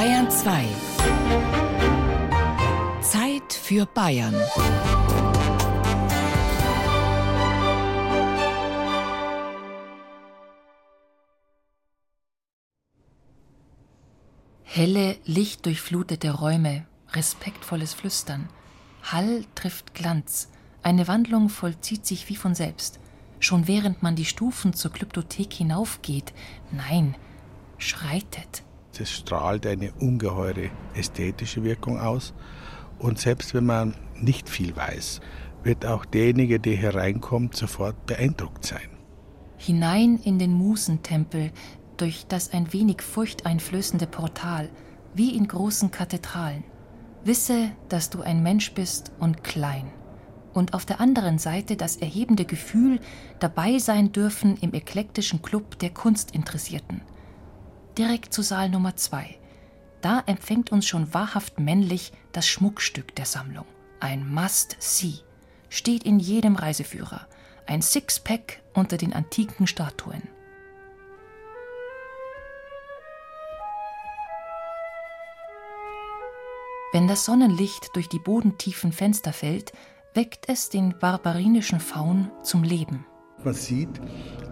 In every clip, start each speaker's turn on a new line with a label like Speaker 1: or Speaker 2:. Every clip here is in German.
Speaker 1: Bayern 2. Zeit für Bayern.
Speaker 2: Helle, lichtdurchflutete Räume, respektvolles Flüstern. Hall trifft Glanz. Eine Wandlung vollzieht sich wie von selbst. Schon während man die Stufen zur Kryptothek hinaufgeht, nein, schreitet.
Speaker 3: Es strahlt eine ungeheure ästhetische Wirkung aus. Und selbst wenn man nicht viel weiß, wird auch derjenige, der hereinkommt, sofort beeindruckt sein.
Speaker 2: Hinein in den Musentempel, durch das ein wenig furchteinflößende Portal, wie in großen Kathedralen. Wisse, dass du ein Mensch bist und klein. Und auf der anderen Seite das erhebende Gefühl, dabei sein dürfen im eklektischen Club der Kunstinteressierten. Direkt zu Saal Nummer zwei. Da empfängt uns schon wahrhaft männlich das Schmuckstück der Sammlung. Ein Must-See. Steht in jedem Reiseführer. Ein Sixpack unter den antiken Statuen. Wenn das Sonnenlicht durch die bodentiefen Fenster fällt, weckt es den barbarinischen Faun zum Leben.
Speaker 3: Man sieht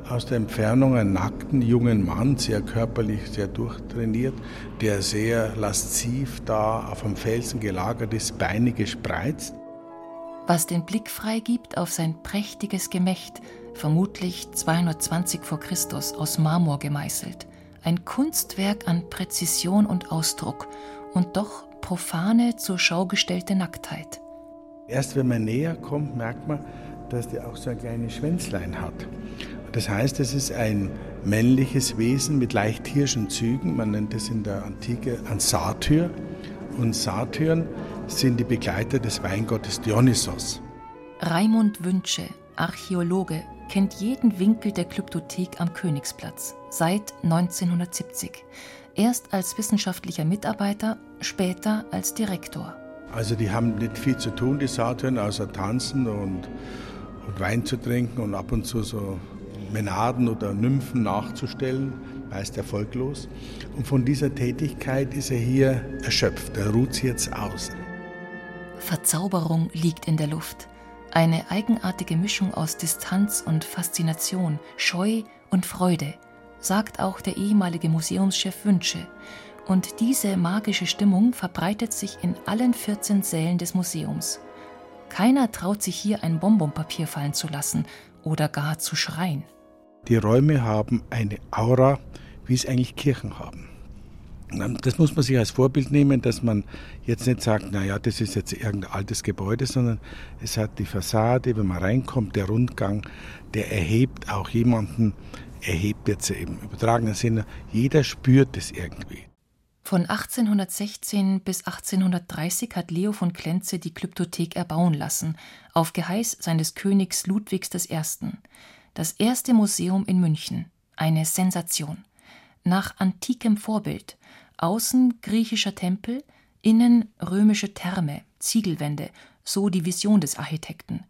Speaker 3: aus der Entfernung einen nackten jungen Mann, sehr körperlich, sehr durchtrainiert, der sehr lasziv da auf dem Felsen gelagert ist, Beine gespreizt.
Speaker 2: Was den Blick freigibt auf sein prächtiges Gemächt, vermutlich 220 vor Christus aus Marmor gemeißelt. Ein Kunstwerk an Präzision und Ausdruck und doch profane zur Schau gestellte Nacktheit.
Speaker 3: Erst wenn man näher kommt, merkt man, dass der auch so ein kleines Schwänzlein hat. Das heißt, es ist ein männliches Wesen mit leicht hirschen Zügen. Man nennt es in der Antike ein Satyr. Und Satyren sind die Begleiter des Weingottes Dionysos.
Speaker 2: Raimund Wünsche, Archäologe, kennt jeden Winkel der Kryptothek am Königsplatz seit 1970. Erst als wissenschaftlicher Mitarbeiter, später als Direktor.
Speaker 3: Also die haben nicht viel zu tun, die Satyren, außer tanzen und, und Wein zu trinken und ab und zu so Menaden oder Nymphen nachzustellen, meist erfolglos. Und von dieser Tätigkeit ist er hier erschöpft, er ruht sich jetzt aus.
Speaker 2: Verzauberung liegt in der Luft. Eine eigenartige Mischung aus Distanz und Faszination, Scheu und Freude – sagt auch der ehemalige Museumschef Wünsche. Und diese magische Stimmung verbreitet sich in allen 14 Sälen des Museums. Keiner traut sich hier ein Bonbonpapier fallen zu lassen oder gar zu schreien.
Speaker 3: Die Räume haben eine Aura, wie es eigentlich Kirchen haben. Das muss man sich als Vorbild nehmen, dass man jetzt nicht sagt, naja, das ist jetzt irgendein altes Gebäude, sondern es hat die Fassade, wenn man reinkommt, der Rundgang, der erhebt auch jemanden erhebt jetzt im übertragenen Sinne, jeder spürt es irgendwie.
Speaker 2: Von 1816 bis 1830 hat Leo von Klenze die Glyptothek erbauen lassen, auf Geheiß seines Königs Ludwigs I. Das erste Museum in München. Eine Sensation. Nach antikem Vorbild. Außen griechischer Tempel, innen römische Therme, Ziegelwände, so die Vision des Architekten.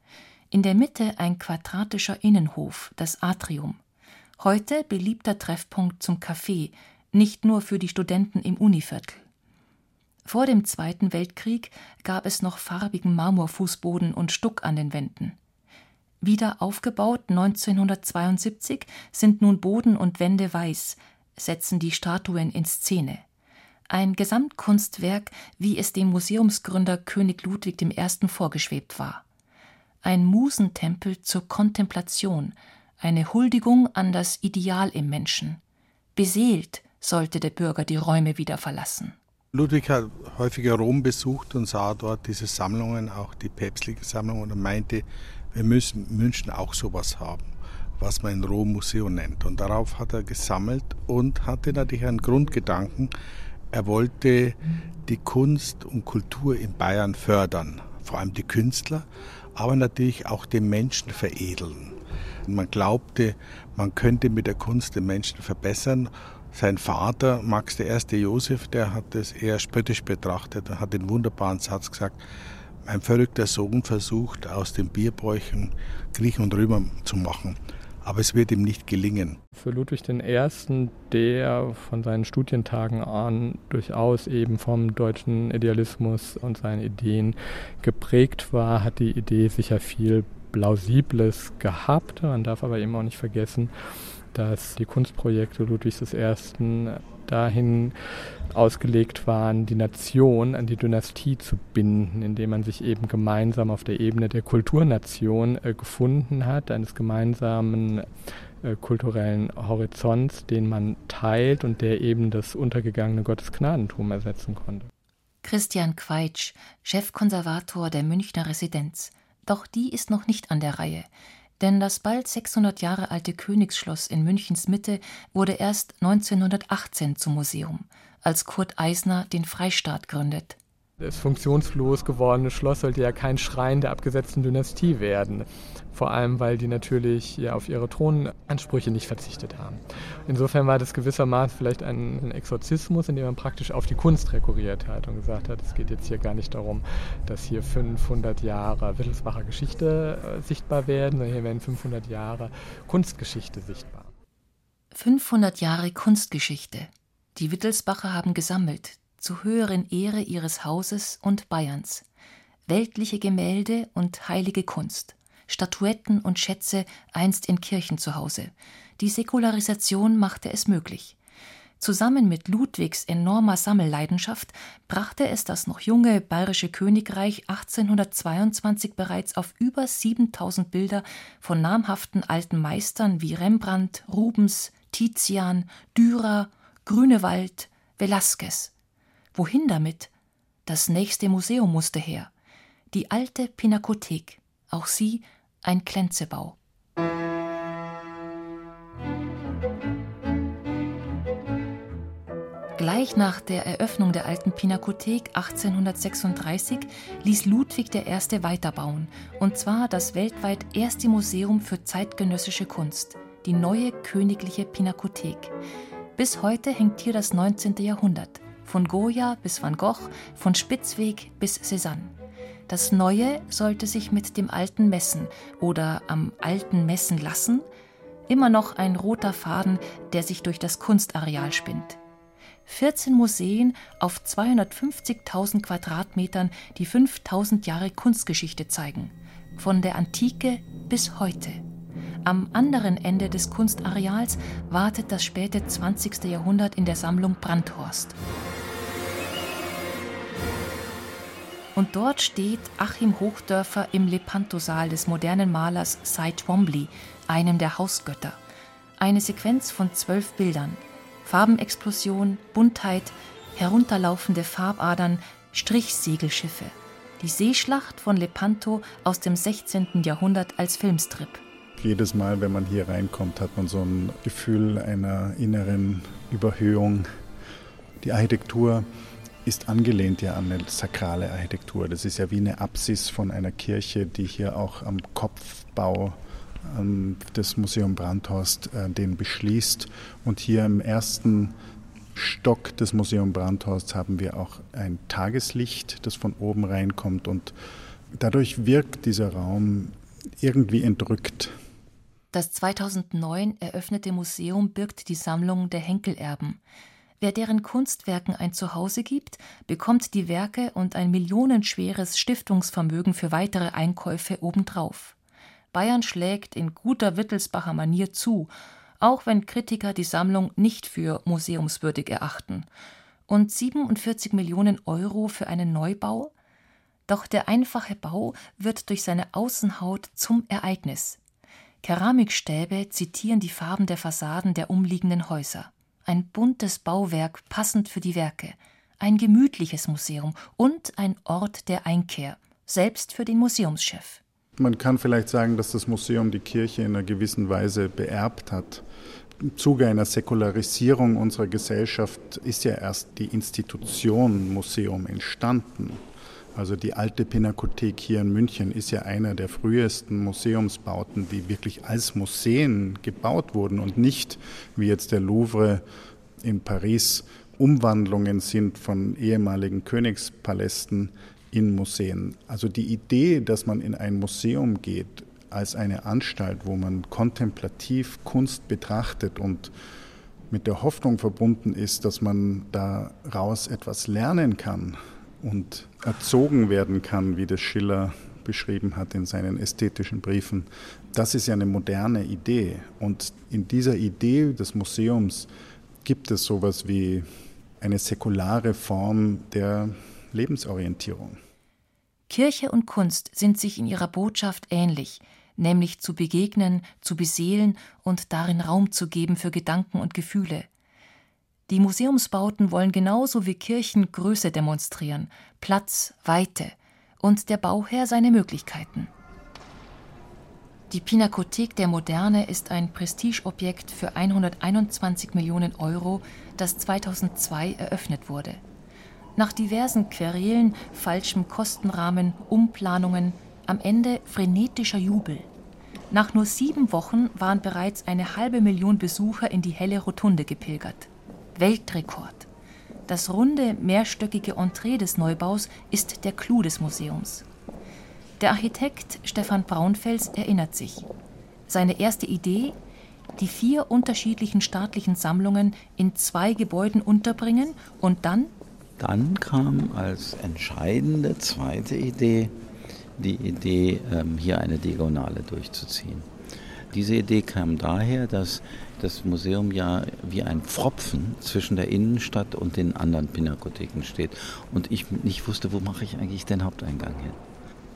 Speaker 2: In der Mitte ein quadratischer Innenhof, das Atrium. Heute beliebter Treffpunkt zum Kaffee, nicht nur für die Studenten im Univiertel. Vor dem Zweiten Weltkrieg gab es noch farbigen Marmorfußboden und Stuck an den Wänden. Wieder aufgebaut 1972 sind nun Boden und Wände weiß, setzen die Statuen in Szene. Ein Gesamtkunstwerk, wie es dem Museumsgründer König Ludwig I. vorgeschwebt war. Ein Musentempel zur Kontemplation, eine Huldigung an das Ideal im Menschen. Beseelt sollte der Bürger die Räume wieder verlassen.
Speaker 3: Ludwig hat häufiger Rom besucht und sah dort diese Sammlungen, auch die päpstliche Sammlung, und meinte, wir müssen München auch sowas haben, was man in Rom Museum nennt. Und darauf hat er gesammelt und hatte natürlich einen Grundgedanken. Er wollte die Kunst und Kultur in Bayern fördern, vor allem die Künstler, aber natürlich auch den Menschen veredeln. Man glaubte, man könnte mit der Kunst den Menschen verbessern. Sein Vater, Max I. Josef, der hat es eher spöttisch betrachtet und hat den wunderbaren Satz gesagt, mein verrückter Sohn versucht, aus den Bierbräuchen Griechen und Römer zu machen. aber es wird ihm nicht gelingen.
Speaker 4: Für Ludwig I., der von seinen Studientagen an durchaus eben vom deutschen Idealismus und seinen Ideen geprägt war, hat die Idee sicher viel Plausibles gehabt. Man darf aber eben auch nicht vergessen, dass die Kunstprojekte Ludwigs I. dahin ausgelegt waren, die Nation an die Dynastie zu binden, indem man sich eben gemeinsam auf der Ebene der Kulturnation äh, gefunden hat, eines gemeinsamen äh, kulturellen Horizonts, den man teilt und der eben das untergegangene Gottesgnadentum ersetzen konnte.
Speaker 2: Christian Queitsch, Chefkonservator der Münchner Residenz. Doch die ist noch nicht an der Reihe. Denn das bald 600 Jahre alte Königsschloss in Münchens Mitte wurde erst 1918 zum Museum, als Kurt Eisner den Freistaat gründet
Speaker 4: das funktionslos gewordene Schloss sollte ja kein Schrein der abgesetzten Dynastie werden. Vor allem, weil die natürlich ja auf ihre Thronansprüche nicht verzichtet haben. Insofern war das gewissermaßen vielleicht ein, Exorzismus, in dem man praktisch auf die Kunst rekurriert hat und gesagt hat, es geht jetzt hier gar nicht darum, dass hier 500 Jahre Wittelsbacher Geschichte äh, sichtbar werden, sondern hier werden 500 Jahre Kunstgeschichte sichtbar.
Speaker 2: 500 Jahre Kunstgeschichte. Die Wittelsbacher haben gesammelt, zu höheren Ehre ihres Hauses und Bayerns. Weltliche Gemälde und heilige Kunst, Statuetten und Schätze einst in Kirchen zu Hause. Die Säkularisation machte es möglich. Zusammen mit Ludwigs enormer Sammelleidenschaft brachte es das noch junge bayerische Königreich 1822 bereits auf über 7000 Bilder von namhaften alten Meistern wie Rembrandt, Rubens, Tizian, Dürer, Grünewald, Velasquez. Wohin damit? Das nächste Museum musste her. Die alte Pinakothek, auch sie ein Klenzebau. Gleich nach der Eröffnung der alten Pinakothek 1836 ließ Ludwig I. weiterbauen, und zwar das weltweit erste Museum für zeitgenössische Kunst, die neue königliche Pinakothek. Bis heute hängt hier das 19. Jahrhundert von Goya bis Van Gogh, von Spitzweg bis Cézanne. Das Neue sollte sich mit dem Alten messen oder am Alten messen lassen, immer noch ein roter Faden, der sich durch das Kunstareal spinnt. 14 Museen auf 250.000 Quadratmetern, die 5000 Jahre Kunstgeschichte zeigen, von der Antike bis heute. Am anderen Ende des Kunstareals wartet das späte 20. Jahrhundert in der Sammlung Brandhorst. Und dort steht Achim Hochdörfer im Lepantosaal des modernen Malers Cy Twombly, einem der Hausgötter. Eine Sequenz von zwölf Bildern. Farbenexplosion, Buntheit, herunterlaufende Farbadern, Strichsegelschiffe. Die Seeschlacht von Lepanto aus dem 16. Jahrhundert als Filmstrip.
Speaker 5: Jedes Mal, wenn man hier reinkommt, hat man so ein Gefühl einer inneren Überhöhung. Die Architektur ist angelehnt ja an eine sakrale Architektur. Das ist ja wie eine Apsis von einer Kirche, die hier auch am Kopfbau ähm, des Museum Brandhorst äh, den beschließt. Und hier im ersten Stock des Museum Brandhorst haben wir auch ein Tageslicht, das von oben reinkommt und dadurch wirkt dieser Raum irgendwie entrückt.
Speaker 2: Das 2009 eröffnete Museum birgt die Sammlung der Henkelerben. Wer deren Kunstwerken ein Zuhause gibt, bekommt die Werke und ein millionenschweres Stiftungsvermögen für weitere Einkäufe obendrauf. Bayern schlägt in guter Wittelsbacher Manier zu, auch wenn Kritiker die Sammlung nicht für museumswürdig erachten. Und 47 Millionen Euro für einen Neubau? Doch der einfache Bau wird durch seine Außenhaut zum Ereignis. Keramikstäbe zitieren die Farben der Fassaden der umliegenden Häuser ein buntes Bauwerk passend für die Werke, ein gemütliches Museum und ein Ort der Einkehr, selbst für den Museumschef.
Speaker 5: Man kann vielleicht sagen, dass das Museum die Kirche in einer gewissen Weise beerbt hat. Im Zuge einer Säkularisierung unserer Gesellschaft ist ja erst die Institution Museum entstanden. Also die alte Pinakothek hier in München ist ja einer der frühesten Museumsbauten, die wirklich als Museen gebaut wurden und nicht wie jetzt der Louvre in Paris Umwandlungen sind von ehemaligen Königspalästen in Museen. Also die Idee, dass man in ein Museum geht, als eine Anstalt, wo man kontemplativ Kunst betrachtet und mit der Hoffnung verbunden ist, dass man daraus etwas lernen kann und erzogen werden kann, wie das Schiller beschrieben hat in seinen ästhetischen Briefen. Das ist ja eine moderne Idee. Und in dieser Idee des Museums gibt es sowas wie eine säkulare Form der Lebensorientierung.
Speaker 2: Kirche und Kunst sind sich in ihrer Botschaft ähnlich, nämlich zu begegnen, zu beseelen und darin Raum zu geben für Gedanken und Gefühle. Die Museumsbauten wollen genauso wie Kirchen Größe demonstrieren, Platz, Weite und der Bauherr seine Möglichkeiten. Die Pinakothek der Moderne ist ein Prestigeobjekt für 121 Millionen Euro, das 2002 eröffnet wurde. Nach diversen Querelen, falschem Kostenrahmen, Umplanungen, am Ende frenetischer Jubel. Nach nur sieben Wochen waren bereits eine halbe Million Besucher in die helle Rotunde gepilgert. Weltrekord. Das runde, mehrstöckige Entree des Neubaus ist der Clou des Museums. Der Architekt Stefan Braunfels erinnert sich. Seine erste Idee, die vier unterschiedlichen staatlichen Sammlungen in zwei Gebäuden unterbringen und dann
Speaker 6: dann kam als entscheidende zweite Idee die Idee, ähm, hier eine Diagonale durchzuziehen. Diese Idee kam daher, dass das Museum ja wie ein Pfropfen zwischen der Innenstadt und den anderen Pinakotheken steht. Und ich nicht wusste, wo mache ich eigentlich den Haupteingang hin.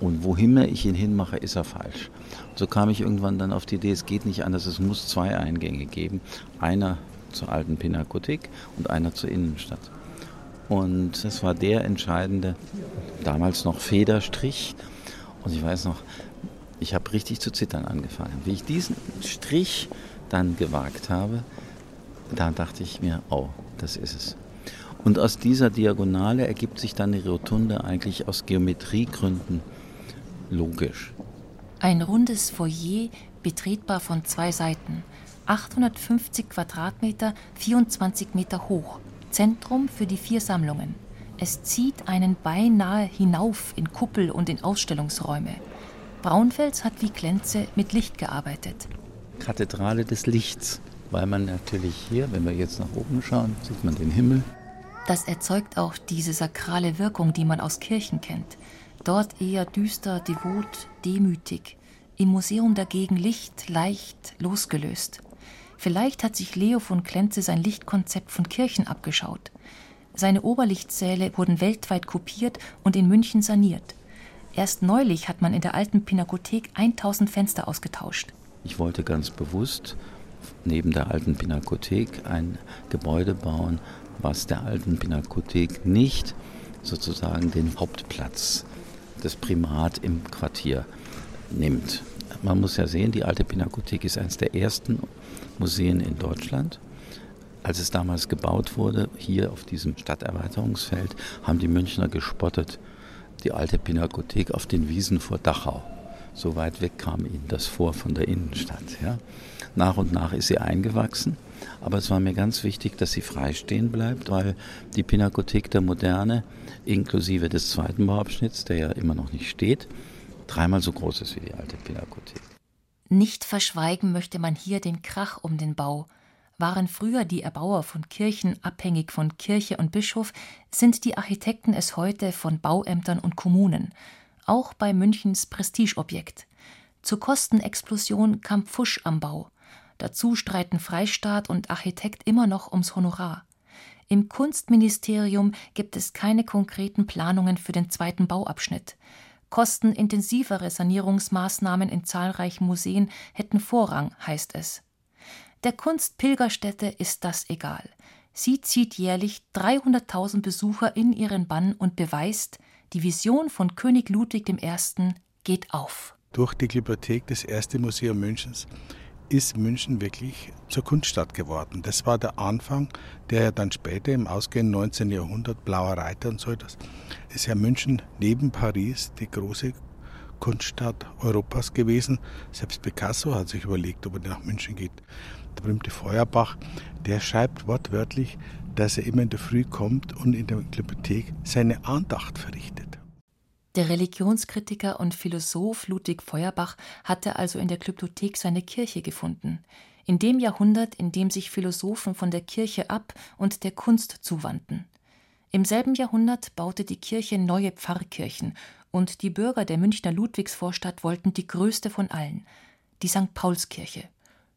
Speaker 6: Und wohin ich ihn hinmache, ist er falsch. So kam ich irgendwann dann auf die Idee, es geht nicht anders, es muss zwei Eingänge geben. Einer zur alten Pinakothek und einer zur Innenstadt. Und das war der entscheidende, damals noch Federstrich. Und ich weiß noch, ich habe richtig zu zittern angefangen. Wie ich diesen Strich dann gewagt habe, da dachte ich mir, oh, das ist es. Und aus dieser Diagonale ergibt sich dann die Rotunde eigentlich aus Geometriegründen logisch.
Speaker 2: Ein rundes Foyer, betretbar von zwei Seiten. 850 Quadratmeter, 24 Meter hoch. Zentrum für die vier Sammlungen. Es zieht einen beinahe hinauf in Kuppel und in Ausstellungsräume. Braunfels hat wie Klenze mit Licht gearbeitet.
Speaker 6: Kathedrale des Lichts, weil man natürlich hier, wenn wir jetzt nach oben schauen, sieht man den Himmel.
Speaker 2: Das erzeugt auch diese sakrale Wirkung, die man aus Kirchen kennt. Dort eher düster, devot, demütig. Im Museum dagegen Licht, leicht, losgelöst. Vielleicht hat sich Leo von Klenze sein Lichtkonzept von Kirchen abgeschaut. Seine Oberlichtsäle wurden weltweit kopiert und in München saniert. Erst neulich hat man in der alten Pinakothek 1000 Fenster ausgetauscht.
Speaker 6: Ich wollte ganz bewusst neben der alten Pinakothek ein Gebäude bauen, was der alten Pinakothek nicht sozusagen den Hauptplatz, das Primat im Quartier nimmt. Man muss ja sehen, die alte Pinakothek ist eines der ersten Museen in Deutschland. Als es damals gebaut wurde, hier auf diesem Stadterweiterungsfeld, haben die Münchner gespottet, die alte Pinakothek auf den Wiesen vor Dachau. So weit weg kam ihnen das vor von der Innenstadt. Ja. Nach und nach ist sie eingewachsen, aber es war mir ganz wichtig, dass sie frei stehen bleibt, weil die Pinakothek der Moderne, inklusive des zweiten Bauabschnitts, der ja immer noch nicht steht, dreimal so groß ist wie die alte Pinakothek.
Speaker 2: Nicht verschweigen möchte man hier den Krach um den Bau. Waren früher die Erbauer von Kirchen abhängig von Kirche und Bischof, sind die Architekten es heute von Bauämtern und Kommunen. Auch bei Münchens Prestigeobjekt. Zur Kostenexplosion kam Pfusch am Bau. Dazu streiten Freistaat und Architekt immer noch ums Honorar. Im Kunstministerium gibt es keine konkreten Planungen für den zweiten Bauabschnitt. Kostenintensivere Sanierungsmaßnahmen in zahlreichen Museen hätten Vorrang, heißt es. Der Kunstpilgerstätte ist das egal. Sie zieht jährlich 300.000 Besucher in ihren Bann und beweist, die Vision von König Ludwig I. geht auf.
Speaker 3: Durch die Glyptothek, das erste Museum Münchens, ist München wirklich zur Kunststadt geworden. Das war der Anfang, der ja dann später im ausgehenden 19. Jahrhundert, Blauer Reiter und so etwas, ist ja München neben Paris die große Kunststadt Europas gewesen. Selbst Picasso hat sich überlegt, ob er nach München geht. Der berühmte Feuerbach, der schreibt wortwörtlich, dass er immer in der Früh kommt und in der Bibliothek seine Andacht verrichtet.
Speaker 2: Der Religionskritiker und Philosoph Ludwig Feuerbach hatte also in der Glyptothek seine Kirche gefunden, in dem Jahrhundert, in dem sich Philosophen von der Kirche ab und der Kunst zuwandten. Im selben Jahrhundert baute die Kirche neue Pfarrkirchen, und die Bürger der Münchner Ludwigsvorstadt wollten die größte von allen, die St. Paulskirche.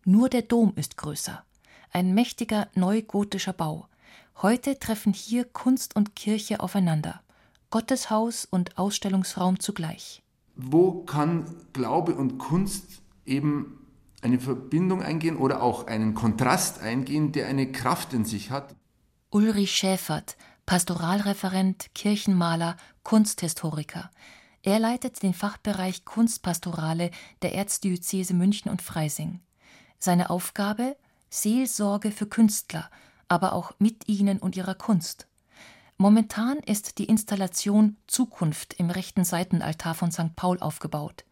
Speaker 2: Nur der Dom ist größer. Ein mächtiger neugotischer Bau. Heute treffen hier Kunst und Kirche aufeinander. Gotteshaus und Ausstellungsraum zugleich.
Speaker 7: Wo kann Glaube und Kunst eben eine Verbindung eingehen oder auch einen Kontrast eingehen, der eine Kraft in sich hat?
Speaker 2: Ulrich Schäfert, Pastoralreferent, Kirchenmaler, Kunsthistoriker. Er leitet den Fachbereich Kunstpastorale der Erzdiözese München und Freising. Seine Aufgabe Seelsorge für Künstler, aber auch mit ihnen und ihrer Kunst. Momentan ist die Installation Zukunft im rechten Seitenaltar von St. Paul aufgebaut.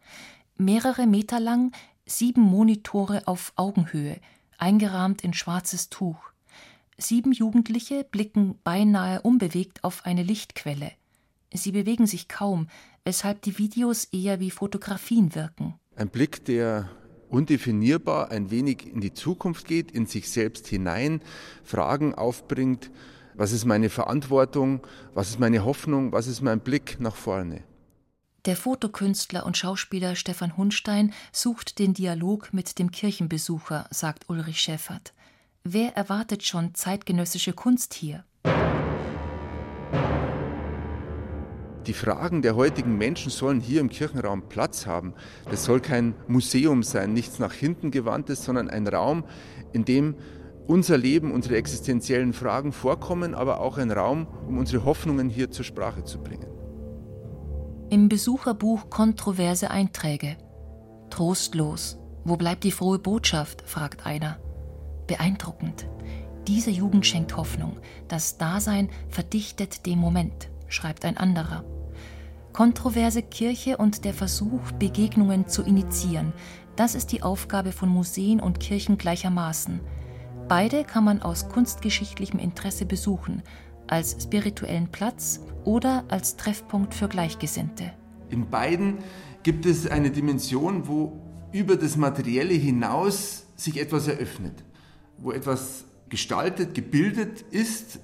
Speaker 2: Mehrere Meter lang, sieben Monitore auf Augenhöhe, eingerahmt in schwarzes Tuch. Sieben Jugendliche blicken beinahe unbewegt auf eine Lichtquelle. Sie bewegen sich kaum, weshalb die Videos eher wie Fotografien wirken.
Speaker 7: Ein Blick, der undefinierbar ein wenig in die Zukunft geht, in sich selbst hinein, Fragen aufbringt, was ist meine Verantwortung? Was ist meine Hoffnung? Was ist mein Blick nach vorne?
Speaker 2: Der Fotokünstler und Schauspieler Stefan Hunstein sucht den Dialog mit dem Kirchenbesucher, sagt Ulrich Schäffert. Wer erwartet schon zeitgenössische Kunst hier?
Speaker 7: Die Fragen der heutigen Menschen sollen hier im Kirchenraum Platz haben. Das soll kein Museum sein, nichts nach hinten gewandtes, sondern ein Raum, in dem unser Leben, unsere existenziellen Fragen vorkommen, aber auch ein Raum, um unsere Hoffnungen hier zur Sprache zu bringen.
Speaker 2: Im Besucherbuch kontroverse Einträge. Trostlos. Wo bleibt die frohe Botschaft? fragt einer. Beeindruckend. Diese Jugend schenkt Hoffnung. Das Dasein verdichtet den Moment, schreibt ein anderer. Kontroverse Kirche und der Versuch, Begegnungen zu initiieren, das ist die Aufgabe von Museen und Kirchen gleichermaßen. Beide kann man aus kunstgeschichtlichem Interesse besuchen, als spirituellen Platz oder als Treffpunkt für Gleichgesinnte.
Speaker 7: In beiden gibt es eine Dimension, wo über das Materielle hinaus sich etwas eröffnet, wo etwas gestaltet, gebildet ist,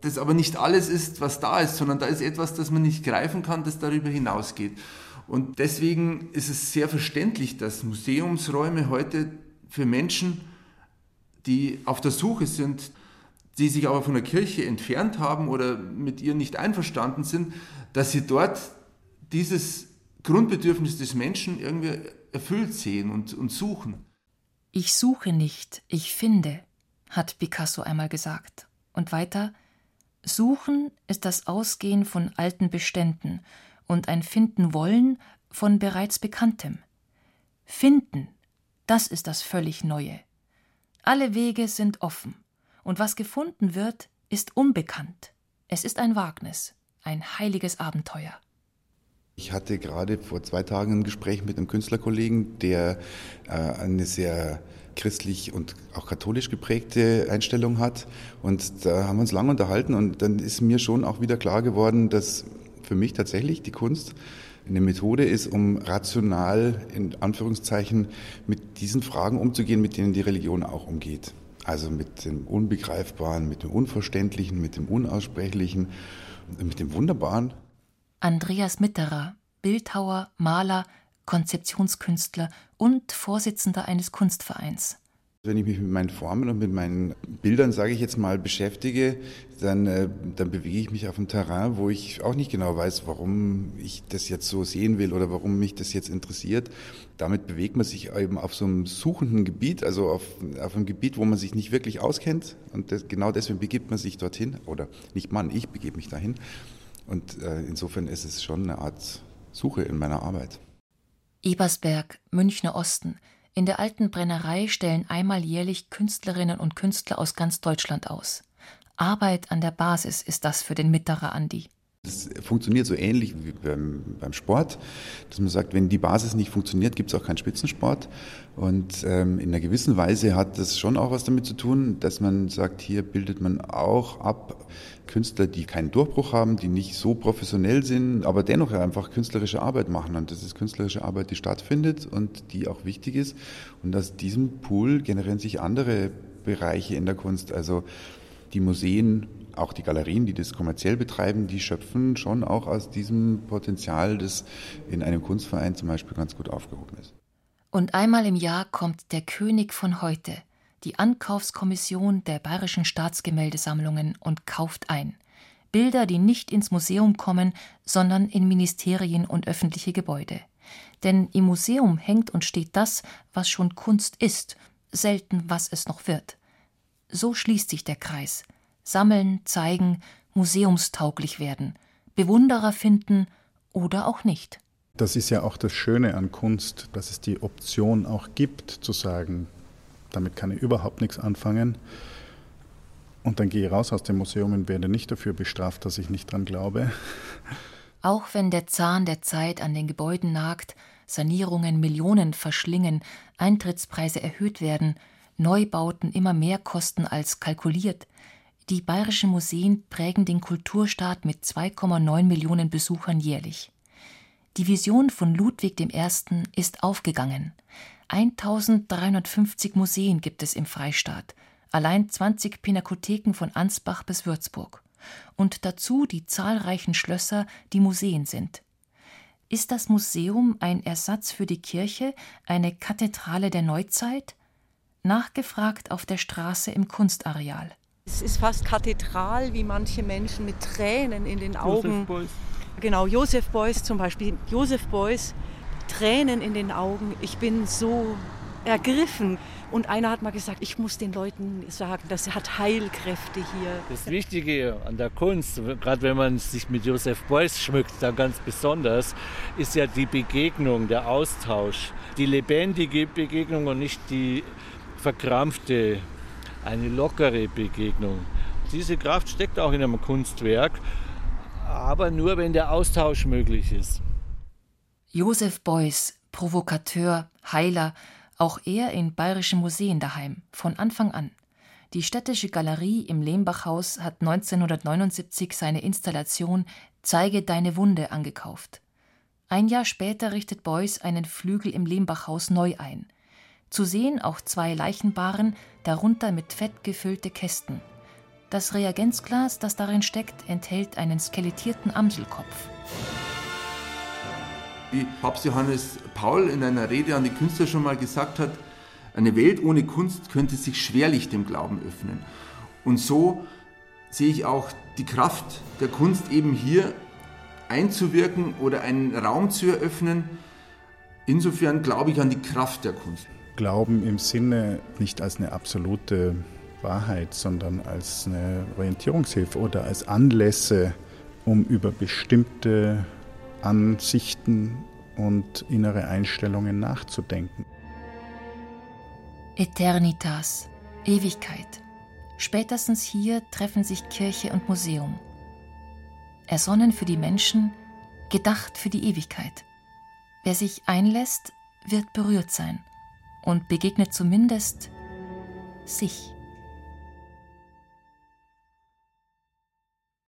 Speaker 7: das aber nicht alles ist, was da ist, sondern da ist etwas, das man nicht greifen kann, das darüber hinausgeht. Und deswegen ist es sehr verständlich, dass Museumsräume heute für Menschen die auf der Suche sind, die sich aber von der Kirche entfernt haben oder mit ihr nicht einverstanden sind, dass sie dort dieses Grundbedürfnis des Menschen irgendwie erfüllt sehen und, und suchen.
Speaker 2: Ich suche nicht, ich finde, hat Picasso einmal gesagt. Und weiter, Suchen ist das Ausgehen von alten Beständen und ein Finden wollen von bereits Bekanntem. Finden, das ist das völlig Neue. Alle Wege sind offen, und was gefunden wird, ist unbekannt. Es ist ein Wagnis, ein heiliges Abenteuer.
Speaker 8: Ich hatte gerade vor zwei Tagen ein Gespräch mit einem Künstlerkollegen, der äh, eine sehr christlich und auch katholisch geprägte Einstellung hat. Und da haben wir uns lange unterhalten und dann ist mir schon auch wieder klar geworden, dass für mich tatsächlich die Kunst eine Methode ist, um rational in Anführungszeichen mit diesen Fragen umzugehen, mit denen die Religion auch umgeht. Also mit dem Unbegreifbaren, mit dem Unverständlichen, mit dem Unaussprechlichen, mit dem Wunderbaren.
Speaker 2: Andreas Mitterer, Bildhauer, Maler, Konzeptionskünstler und Vorsitzender eines Kunstvereins.
Speaker 8: Wenn ich mich mit meinen Formen und mit meinen Bildern, sage ich jetzt mal, beschäftige, dann, äh, dann bewege ich mich auf einem Terrain, wo ich auch nicht genau weiß, warum ich das jetzt so sehen will oder warum mich das jetzt interessiert. Damit bewegt man sich eben auf so einem suchenden Gebiet, also auf, auf einem Gebiet, wo man sich nicht wirklich auskennt. Und das, genau deswegen begibt man sich dorthin. Oder nicht man, ich begebe mich dahin. Und äh, insofern ist es schon eine Art Suche in meiner Arbeit.
Speaker 2: Ebersberg, Münchner Osten – in der alten Brennerei stellen einmal jährlich Künstlerinnen und Künstler aus ganz Deutschland aus. Arbeit an der Basis ist das für den Mitterer Andi.
Speaker 8: Das funktioniert so ähnlich wie beim, beim, Sport, dass man sagt, wenn die Basis nicht funktioniert, gibt es auch keinen Spitzensport. Und ähm, in einer gewissen Weise hat das schon auch was damit zu tun, dass man sagt, hier bildet man auch ab Künstler, die keinen Durchbruch haben, die nicht so professionell sind, aber dennoch einfach künstlerische Arbeit machen. Und das ist künstlerische Arbeit, die stattfindet und die auch wichtig ist. Und aus diesem Pool generieren sich andere Bereiche in der Kunst. Also die Museen auch die Galerien, die das kommerziell betreiben, die schöpfen schon auch aus diesem Potenzial, das in einem Kunstverein zum Beispiel ganz gut aufgehoben ist.
Speaker 2: Und einmal im Jahr kommt der König von heute, die Ankaufskommission der Bayerischen Staatsgemäldesammlungen und kauft ein. Bilder, die nicht ins Museum kommen, sondern in Ministerien und öffentliche Gebäude. Denn im Museum hängt und steht das, was schon Kunst ist, selten was es noch wird. So schließt sich der Kreis sammeln, zeigen, museumstauglich werden, Bewunderer finden oder auch nicht.
Speaker 5: Das ist ja auch das Schöne an Kunst, dass es die Option auch gibt, zu sagen, damit kann ich überhaupt nichts anfangen. Und dann gehe ich raus aus dem Museum und werde nicht dafür bestraft, dass ich nicht dran glaube.
Speaker 2: Auch wenn der Zahn der Zeit an den Gebäuden nagt, Sanierungen Millionen verschlingen, Eintrittspreise erhöht werden, Neubauten immer mehr kosten als kalkuliert, die bayerischen Museen prägen den Kulturstaat mit 2,9 Millionen Besuchern jährlich. Die Vision von Ludwig I. ist aufgegangen. 1350 Museen gibt es im Freistaat, allein 20 Pinakotheken von Ansbach bis Würzburg. Und dazu die zahlreichen Schlösser, die Museen sind. Ist das Museum ein Ersatz für die Kirche, eine Kathedrale der Neuzeit? Nachgefragt auf der Straße im Kunstareal.
Speaker 9: Es ist fast kathedral, wie manche Menschen mit Tränen in den Augen. Josef Beuys. Genau, Josef Beuys zum Beispiel. Josef Beuys, Tränen in den Augen. Ich bin so ergriffen. Und einer hat mal gesagt, ich muss den Leuten sagen, das hat Heilkräfte hier.
Speaker 10: Das Wichtige an der Kunst, gerade wenn man sich mit Josef Beuys schmückt, da ganz besonders, ist ja die Begegnung, der Austausch, die lebendige Begegnung und nicht die verkrampfte eine lockere Begegnung. Diese Kraft steckt auch in einem Kunstwerk, aber nur wenn der Austausch möglich ist.
Speaker 2: Josef Beuys, Provokateur, Heiler, auch er in bayerischen Museen daheim, von Anfang an. Die Städtische Galerie im Lehmbachhaus hat 1979 seine Installation Zeige deine Wunde angekauft. Ein Jahr später richtet Beuys einen Flügel im Lehmbachhaus neu ein. Zu sehen auch zwei Leichenbaren, darunter mit Fett gefüllte Kästen. Das Reagenzglas, das darin steckt, enthält einen skelettierten Amselkopf.
Speaker 7: Wie Papst Johannes Paul in einer Rede an die Künstler schon mal gesagt hat, eine Welt ohne Kunst könnte sich schwerlich dem Glauben öffnen. Und so sehe ich auch die Kraft der Kunst eben hier einzuwirken oder einen Raum zu eröffnen. Insofern glaube ich an die Kraft der Kunst.
Speaker 5: Glauben im Sinne nicht als eine absolute Wahrheit, sondern als eine Orientierungshilfe oder als Anlässe, um über bestimmte Ansichten und innere Einstellungen nachzudenken.
Speaker 2: Eternitas, Ewigkeit. Spätestens hier treffen sich Kirche und Museum. Ersonnen für die Menschen, gedacht für die Ewigkeit. Wer sich einlässt, wird berührt sein und begegnet zumindest sich.